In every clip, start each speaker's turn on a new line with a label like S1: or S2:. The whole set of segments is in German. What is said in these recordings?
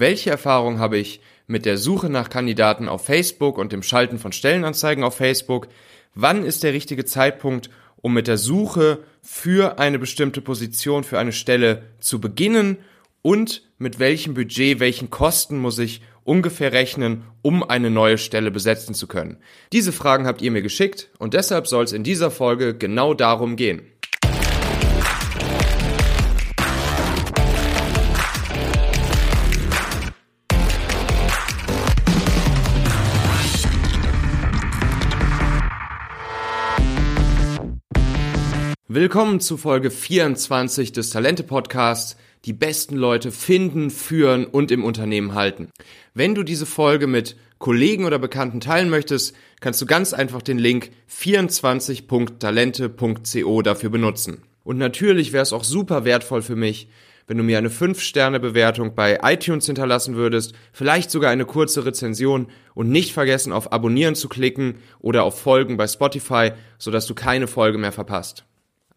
S1: Welche Erfahrung habe ich mit der Suche nach Kandidaten auf Facebook und dem Schalten von Stellenanzeigen auf Facebook? Wann ist der richtige Zeitpunkt, um mit der Suche für eine bestimmte Position, für eine Stelle zu beginnen? Und mit welchem Budget, welchen Kosten muss ich ungefähr rechnen, um eine neue Stelle besetzen zu können? Diese Fragen habt ihr mir geschickt und deshalb soll es in dieser Folge genau darum gehen. Willkommen zu Folge 24 des Talente Podcasts. Die besten Leute finden, führen und im Unternehmen halten. Wenn du diese Folge mit Kollegen oder Bekannten teilen möchtest, kannst du ganz einfach den Link 24.talente.co dafür benutzen. Und natürlich wäre es auch super wertvoll für mich, wenn du mir eine 5-Sterne-Bewertung bei iTunes hinterlassen würdest, vielleicht sogar eine kurze Rezension und nicht vergessen auf Abonnieren zu klicken oder auf Folgen bei Spotify, sodass du keine Folge mehr verpasst.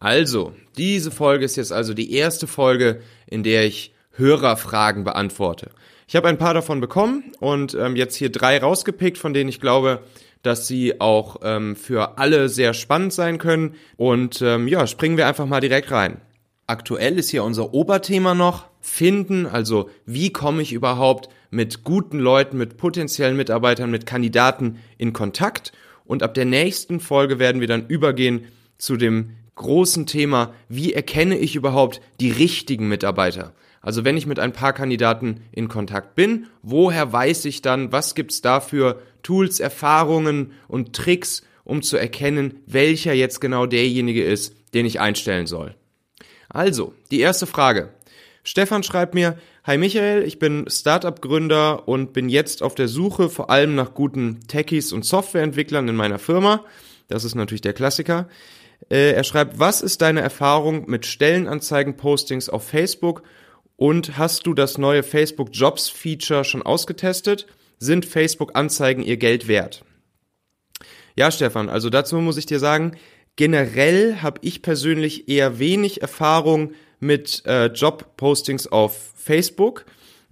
S1: Also, diese Folge ist jetzt also die erste Folge, in der ich Hörerfragen beantworte. Ich habe ein paar davon bekommen und ähm, jetzt hier drei rausgepickt, von denen ich glaube, dass sie auch ähm, für alle sehr spannend sein können. Und ähm, ja, springen wir einfach mal direkt rein. Aktuell ist hier unser Oberthema noch finden, also wie komme ich überhaupt mit guten Leuten, mit potenziellen Mitarbeitern, mit Kandidaten in Kontakt. Und ab der nächsten Folge werden wir dann übergehen zu dem großen Thema, wie erkenne ich überhaupt die richtigen Mitarbeiter? Also wenn ich mit ein paar Kandidaten in Kontakt bin, woher weiß ich dann, was gibt's dafür Tools, Erfahrungen und Tricks, um zu erkennen, welcher jetzt genau derjenige ist, den ich einstellen soll? Also, die erste Frage. Stefan schreibt mir, Hi Michael, ich bin Startup-Gründer und bin jetzt auf der Suche vor allem nach guten Techies und Softwareentwicklern in meiner Firma. Das ist natürlich der Klassiker. Äh, er schreibt, was ist deine Erfahrung mit Stellenanzeigen-Postings auf Facebook und hast du das neue Facebook Jobs Feature schon ausgetestet? Sind Facebook Anzeigen ihr Geld wert? Ja, Stefan, also dazu muss ich dir sagen, generell habe ich persönlich eher wenig Erfahrung mit äh, Job-Postings auf Facebook.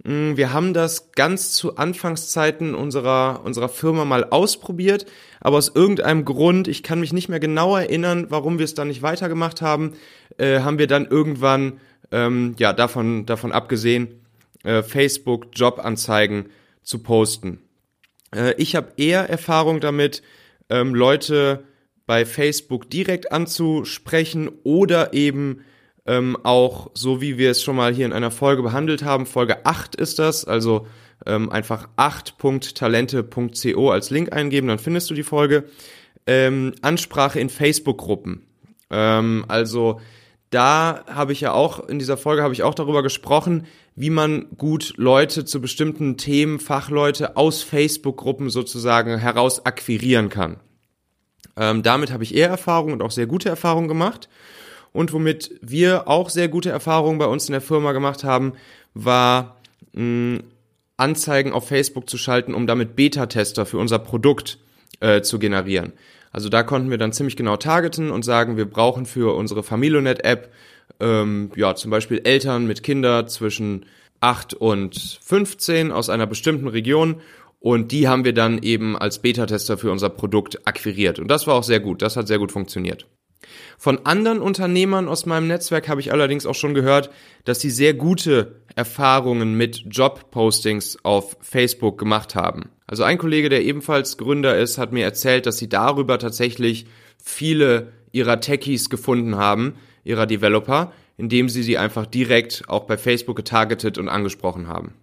S1: Mm, wir haben das ganz zu Anfangszeiten unserer, unserer Firma mal ausprobiert, aber aus irgendeinem Grund, ich kann mich nicht mehr genau erinnern, warum wir es dann nicht weitergemacht haben, äh, haben wir dann irgendwann, ähm, ja, davon, davon abgesehen, äh, Facebook Jobanzeigen zu posten. Äh, ich habe eher Erfahrung damit, ähm, Leute bei Facebook direkt anzusprechen oder eben ähm, auch so wie wir es schon mal hier in einer Folge behandelt haben, Folge 8 ist das, also ähm, einfach 8.talente.co als Link eingeben, dann findest du die Folge. Ähm, Ansprache in Facebook-Gruppen. Ähm, also da habe ich ja auch, in dieser Folge habe ich auch darüber gesprochen, wie man gut Leute zu bestimmten Themen, Fachleute aus Facebook-Gruppen sozusagen heraus akquirieren kann. Ähm, damit habe ich eher Erfahrung und auch sehr gute Erfahrungen gemacht. Und womit wir auch sehr gute Erfahrungen bei uns in der Firma gemacht haben, war Anzeigen auf Facebook zu schalten, um damit Beta-Tester für unser Produkt äh, zu generieren. Also da konnten wir dann ziemlich genau targeten und sagen, wir brauchen für unsere Familionet-App ähm, ja zum Beispiel Eltern mit Kindern zwischen 8 und 15 aus einer bestimmten Region und die haben wir dann eben als Beta-Tester für unser Produkt akquiriert. Und das war auch sehr gut, das hat sehr gut funktioniert. Von anderen Unternehmern aus meinem Netzwerk habe ich allerdings auch schon gehört, dass sie sehr gute Erfahrungen mit Jobpostings auf Facebook gemacht haben. Also ein Kollege, der ebenfalls Gründer ist, hat mir erzählt, dass sie darüber tatsächlich viele ihrer Techies gefunden haben, ihrer Developer, indem sie sie einfach direkt auch bei Facebook getargetet und angesprochen haben.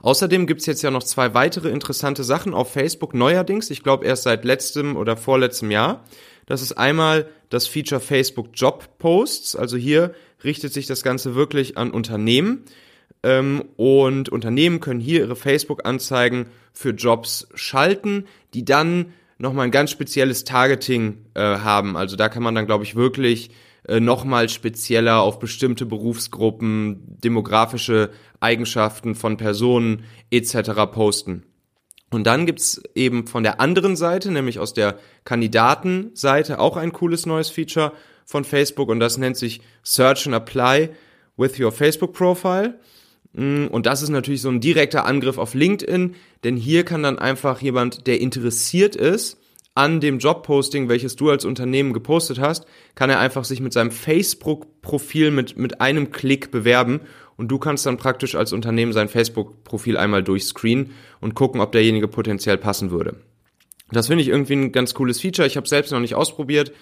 S1: Außerdem gibt's jetzt ja noch zwei weitere interessante Sachen auf Facebook neuerdings, ich glaube erst seit letztem oder vorletztem Jahr. Das ist einmal das Feature Facebook Job Posts. Also hier richtet sich das Ganze wirklich an Unternehmen. Ähm, und Unternehmen können hier ihre Facebook-Anzeigen für Jobs schalten, die dann nochmal ein ganz spezielles Targeting äh, haben. Also da kann man dann, glaube ich, wirklich äh, nochmal spezieller auf bestimmte Berufsgruppen, demografische Eigenschaften von Personen etc. posten. Und dann gibt's eben von der anderen Seite, nämlich aus der Kandidatenseite, auch ein cooles neues Feature von Facebook und das nennt sich Search and Apply with your Facebook Profile. Mm, und das ist natürlich so ein direkter Angriff auf LinkedIn, denn hier kann dann einfach jemand, der interessiert ist an dem Jobposting, welches du als Unternehmen gepostet hast, kann er einfach sich mit seinem Facebook-Profil mit, mit einem Klick bewerben und du kannst dann praktisch als Unternehmen sein Facebook-Profil einmal durchscreenen und gucken, ob derjenige potenziell passen würde. Das finde ich irgendwie ein ganz cooles Feature. Ich habe selbst noch nicht ausprobiert,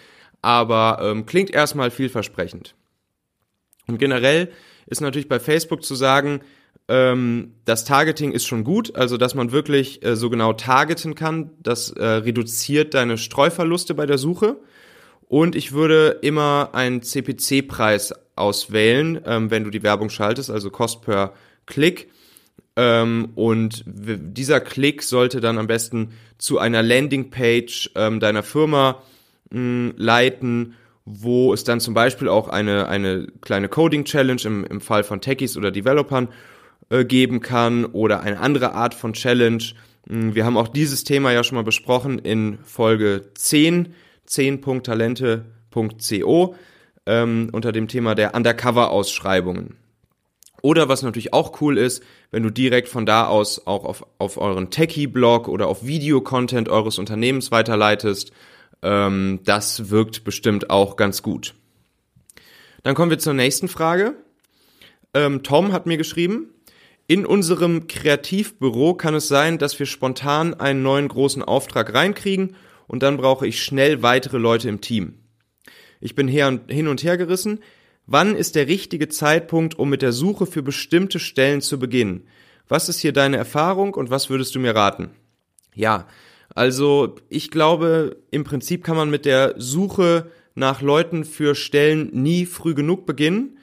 S1: aber ähm, klingt erstmal vielversprechend. Und generell ist natürlich bei Facebook zu sagen, ähm, das Targeting ist schon gut, also dass man wirklich äh, so genau targeten kann. Das äh, reduziert deine Streuverluste bei der Suche. Und ich würde immer einen CPC-Preis auswählen, ähm, wenn du die Werbung schaltest, also Cost per Klick. Ähm, und dieser Klick sollte dann am besten zu einer Landingpage ähm, deiner Firma mh, leiten, wo es dann zum Beispiel auch eine, eine kleine Coding-Challenge im, im Fall von Techies oder Developern äh, geben kann oder eine andere Art von Challenge. Wir haben auch dieses Thema ja schon mal besprochen in Folge 10, 10.talente.co ähm, unter dem Thema der Undercover-Ausschreibungen. Oder was natürlich auch cool ist, wenn du direkt von da aus auch auf, auf euren Techie-Blog oder auf Videocontent eures Unternehmens weiterleitest. Ähm, das wirkt bestimmt auch ganz gut. Dann kommen wir zur nächsten Frage. Ähm, Tom hat mir geschrieben, in unserem Kreativbüro kann es sein, dass wir spontan einen neuen großen Auftrag reinkriegen und dann brauche ich schnell weitere Leute im Team. Ich bin hin und her gerissen. Wann ist der richtige Zeitpunkt, um mit der Suche für bestimmte Stellen zu beginnen? Was ist hier deine Erfahrung und was würdest du mir raten? Ja, also ich glaube, im Prinzip kann man mit der Suche nach Leuten für Stellen nie früh genug beginnen.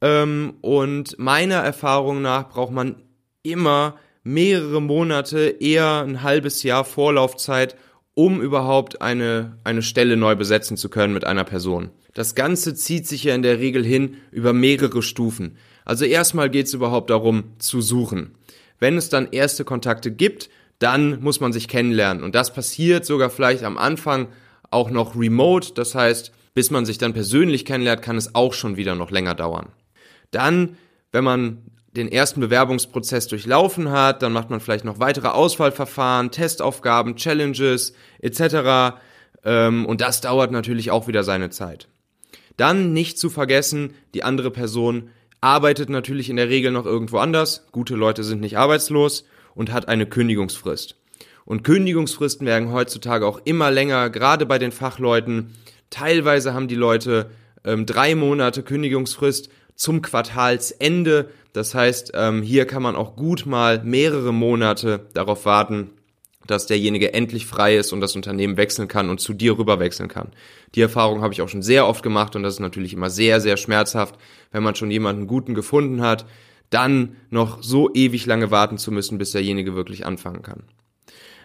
S1: Ähm, und meiner Erfahrung nach braucht man immer mehrere Monate, eher ein halbes Jahr Vorlaufzeit, um überhaupt eine, eine Stelle neu besetzen zu können mit einer Person. Das Ganze zieht sich ja in der Regel hin über mehrere Stufen. Also erstmal geht es überhaupt darum zu suchen. Wenn es dann erste Kontakte gibt, dann muss man sich kennenlernen. Und das passiert sogar vielleicht am Anfang auch noch remote. Das heißt, bis man sich dann persönlich kennenlernt, kann es auch schon wieder noch länger dauern. Dann, wenn man den ersten Bewerbungsprozess durchlaufen hat, dann macht man vielleicht noch weitere Auswahlverfahren, Testaufgaben, Challenges etc. Ähm, und das dauert natürlich auch wieder seine Zeit. Dann nicht zu vergessen, die andere Person arbeitet natürlich in der Regel noch irgendwo anders. Gute Leute sind nicht arbeitslos und hat eine Kündigungsfrist. Und Kündigungsfristen werden heutzutage auch immer länger, gerade bei den Fachleuten. Teilweise haben die Leute ähm, drei Monate Kündigungsfrist zum Quartalsende. Das heißt, ähm, hier kann man auch gut mal mehrere Monate darauf warten, dass derjenige endlich frei ist und das Unternehmen wechseln kann und zu dir rüber wechseln kann. Die Erfahrung habe ich auch schon sehr oft gemacht und das ist natürlich immer sehr, sehr schmerzhaft, wenn man schon jemanden guten gefunden hat, dann noch so ewig lange warten zu müssen, bis derjenige wirklich anfangen kann.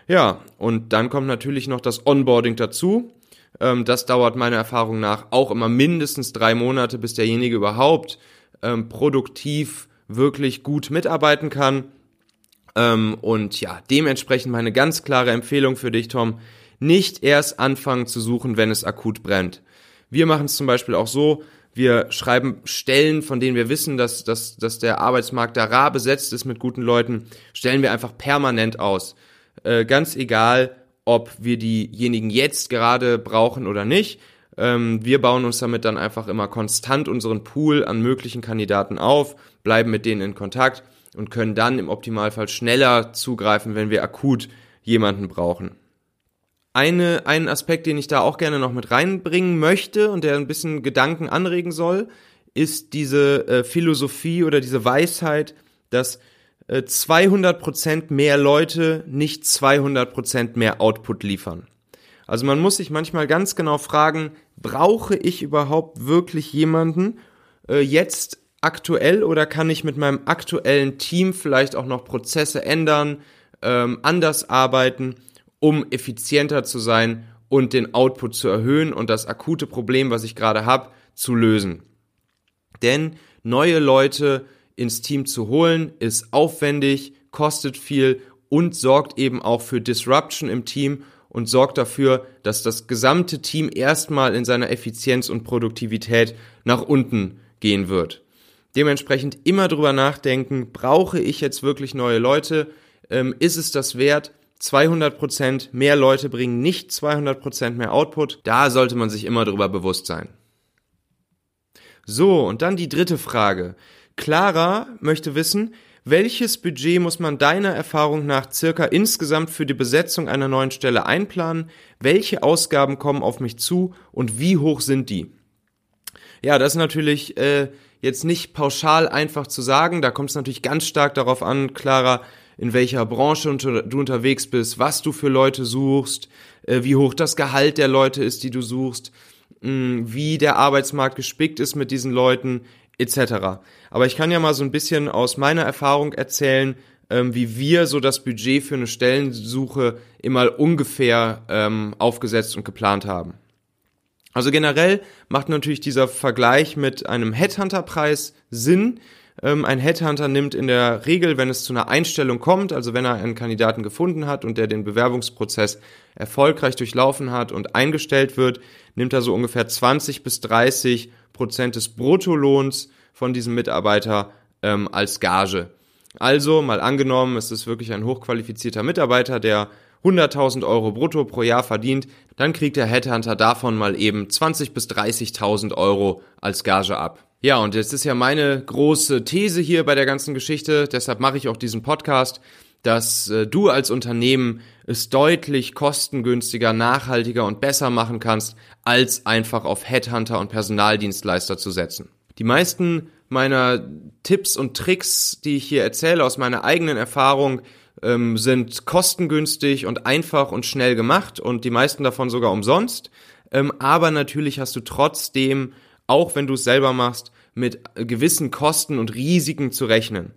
S1: Ja, und dann kommt natürlich noch das Onboarding dazu. Ähm, das dauert meiner Erfahrung nach auch immer mindestens drei Monate, bis derjenige überhaupt ähm, produktiv wirklich gut mitarbeiten kann. Ähm, und ja, dementsprechend meine ganz klare Empfehlung für dich, Tom, nicht erst anfangen zu suchen, wenn es akut brennt. Wir machen es zum Beispiel auch so, wir schreiben Stellen, von denen wir wissen, dass, dass, dass der Arbeitsmarkt da rar besetzt ist mit guten Leuten, stellen wir einfach permanent aus. Äh, ganz egal, ob wir diejenigen jetzt gerade brauchen oder nicht. Ähm, wir bauen uns damit dann einfach immer konstant unseren Pool an möglichen Kandidaten auf, bleiben mit denen in Kontakt und können dann im Optimalfall schneller zugreifen, wenn wir akut jemanden brauchen. Eine, einen Aspekt, den ich da auch gerne noch mit reinbringen möchte und der ein bisschen Gedanken anregen soll, ist diese äh, Philosophie oder diese Weisheit, dass 200% äh, mehr Leute nicht 200% mehr Output liefern. Also man muss sich manchmal ganz genau fragen, brauche ich überhaupt wirklich jemanden äh, jetzt aktuell oder kann ich mit meinem aktuellen Team vielleicht auch noch Prozesse ändern, ähm, anders arbeiten, um effizienter zu sein und den Output zu erhöhen und das akute Problem, was ich gerade habe, zu lösen. Denn neue Leute ins Team zu holen, ist aufwendig, kostet viel und sorgt eben auch für Disruption im Team und sorgt dafür, dass das gesamte Team erstmal in seiner Effizienz und Produktivität nach unten gehen wird. Dementsprechend immer drüber nachdenken, brauche ich jetzt wirklich neue Leute? Ähm, ist es das wert? 200% mehr Leute bringen nicht 200% mehr Output. Da sollte man sich immer drüber bewusst sein. So, und dann die dritte Frage. Clara möchte wissen, welches Budget muss man deiner Erfahrung nach circa insgesamt für die Besetzung einer neuen Stelle einplanen? Welche Ausgaben kommen auf mich zu und wie hoch sind die? Ja, das ist natürlich äh, jetzt nicht pauschal einfach zu sagen. Da kommt es natürlich ganz stark darauf an, Clara, in welcher Branche du unterwegs bist, was du für Leute suchst, äh, wie hoch das Gehalt der Leute ist, die du suchst, mh, wie der Arbeitsmarkt gespickt ist mit diesen Leuten, etc. Aber ich kann ja mal so ein bisschen aus meiner Erfahrung erzählen, ähm, wie wir so das Budget für eine Stellensuche immer ungefähr ähm, aufgesetzt und geplant haben. Also generell macht natürlich dieser Vergleich mit einem Headhunter-Preis Sinn, ähm, ein Headhunter nimmt in der Regel, wenn es zu einer Einstellung kommt, also wenn er einen Kandidaten gefunden hat und der den Bewerbungsprozess erfolgreich durchlaufen hat und eingestellt wird, nimmt er so ungefähr 20 bis 30 Prozent des Bruttolohns von diesem Mitarbeiter ähm, als Gage. Also mal angenommen, es ist wirklich ein hochqualifizierter Mitarbeiter, der 100.000 Euro brutto pro Jahr verdient, dann kriegt der Headhunter davon mal eben 20 bis 30.000 Euro als Gage ab. Ja, und jetzt ist ja meine große These hier bei der ganzen Geschichte, deshalb mache ich auch diesen Podcast, dass äh, du als Unternehmen es deutlich kostengünstiger, nachhaltiger und besser machen kannst, als einfach auf Headhunter und Personaldienstleister zu setzen. Die meisten meiner Tipps und Tricks, die ich hier erzähle aus meiner eigenen Erfahrung, ähm, sind kostengünstig und einfach und schnell gemacht und die meisten davon sogar umsonst. Ähm, aber natürlich hast du trotzdem auch wenn du es selber machst, mit gewissen Kosten und Risiken zu rechnen.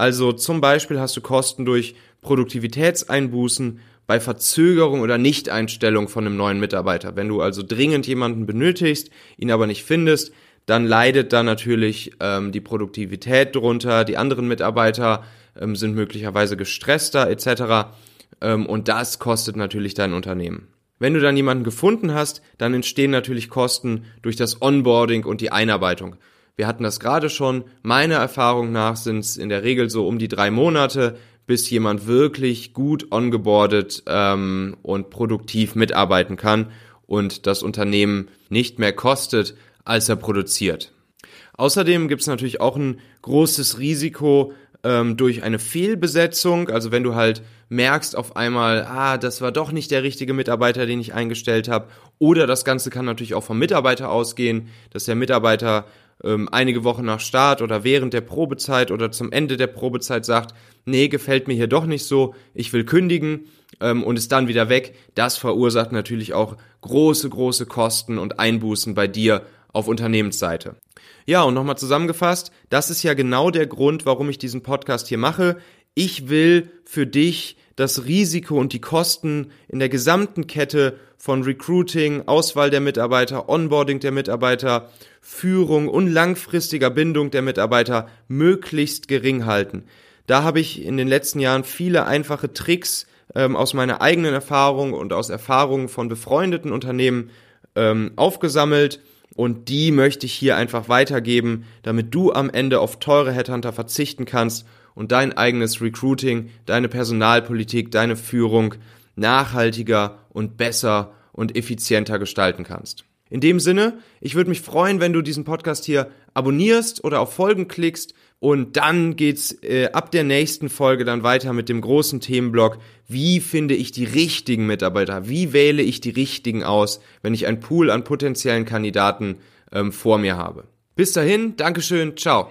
S1: Also zum Beispiel hast du Kosten durch Produktivitätseinbußen bei Verzögerung oder Nichteinstellung von einem neuen Mitarbeiter. Wenn du also dringend jemanden benötigst, ihn aber nicht findest, dann leidet da natürlich ähm, die Produktivität drunter, die anderen Mitarbeiter ähm, sind möglicherweise gestresster etc. Ähm, und das kostet natürlich dein Unternehmen. Wenn du dann jemanden gefunden hast, dann entstehen natürlich Kosten durch das Onboarding und die Einarbeitung. Wir hatten das gerade schon. Meiner Erfahrung nach sind es in der Regel so um die drei Monate, bis jemand wirklich gut ongeboardet ähm, und produktiv mitarbeiten kann und das Unternehmen nicht mehr kostet, als er produziert. Außerdem gibt es natürlich auch ein großes Risiko ähm, durch eine Fehlbesetzung. Also wenn du halt merkst auf einmal, ah, das war doch nicht der richtige Mitarbeiter, den ich eingestellt habe. Oder das Ganze kann natürlich auch vom Mitarbeiter ausgehen, dass der Mitarbeiter ähm, einige Wochen nach Start oder während der Probezeit oder zum Ende der Probezeit sagt, nee, gefällt mir hier doch nicht so, ich will kündigen ähm, und ist dann wieder weg. Das verursacht natürlich auch große, große Kosten und Einbußen bei dir auf Unternehmensseite. Ja, und nochmal zusammengefasst, das ist ja genau der Grund, warum ich diesen Podcast hier mache. Ich will für dich das Risiko und die Kosten in der gesamten Kette von Recruiting, Auswahl der Mitarbeiter, Onboarding der Mitarbeiter, Führung und langfristiger Bindung der Mitarbeiter möglichst gering halten. Da habe ich in den letzten Jahren viele einfache Tricks ähm, aus meiner eigenen Erfahrung und aus Erfahrungen von befreundeten Unternehmen ähm, aufgesammelt und die möchte ich hier einfach weitergeben, damit du am Ende auf teure Headhunter verzichten kannst und dein eigenes Recruiting, deine Personalpolitik, deine Führung nachhaltiger und besser und effizienter gestalten kannst. In dem Sinne, ich würde mich freuen, wenn du diesen Podcast hier abonnierst oder auf Folgen klickst und dann geht's äh, ab der nächsten Folge dann weiter mit dem großen Themenblock. Wie finde ich die richtigen Mitarbeiter? Wie wähle ich die richtigen aus, wenn ich einen Pool an potenziellen Kandidaten ähm, vor mir habe? Bis dahin, Dankeschön, ciao.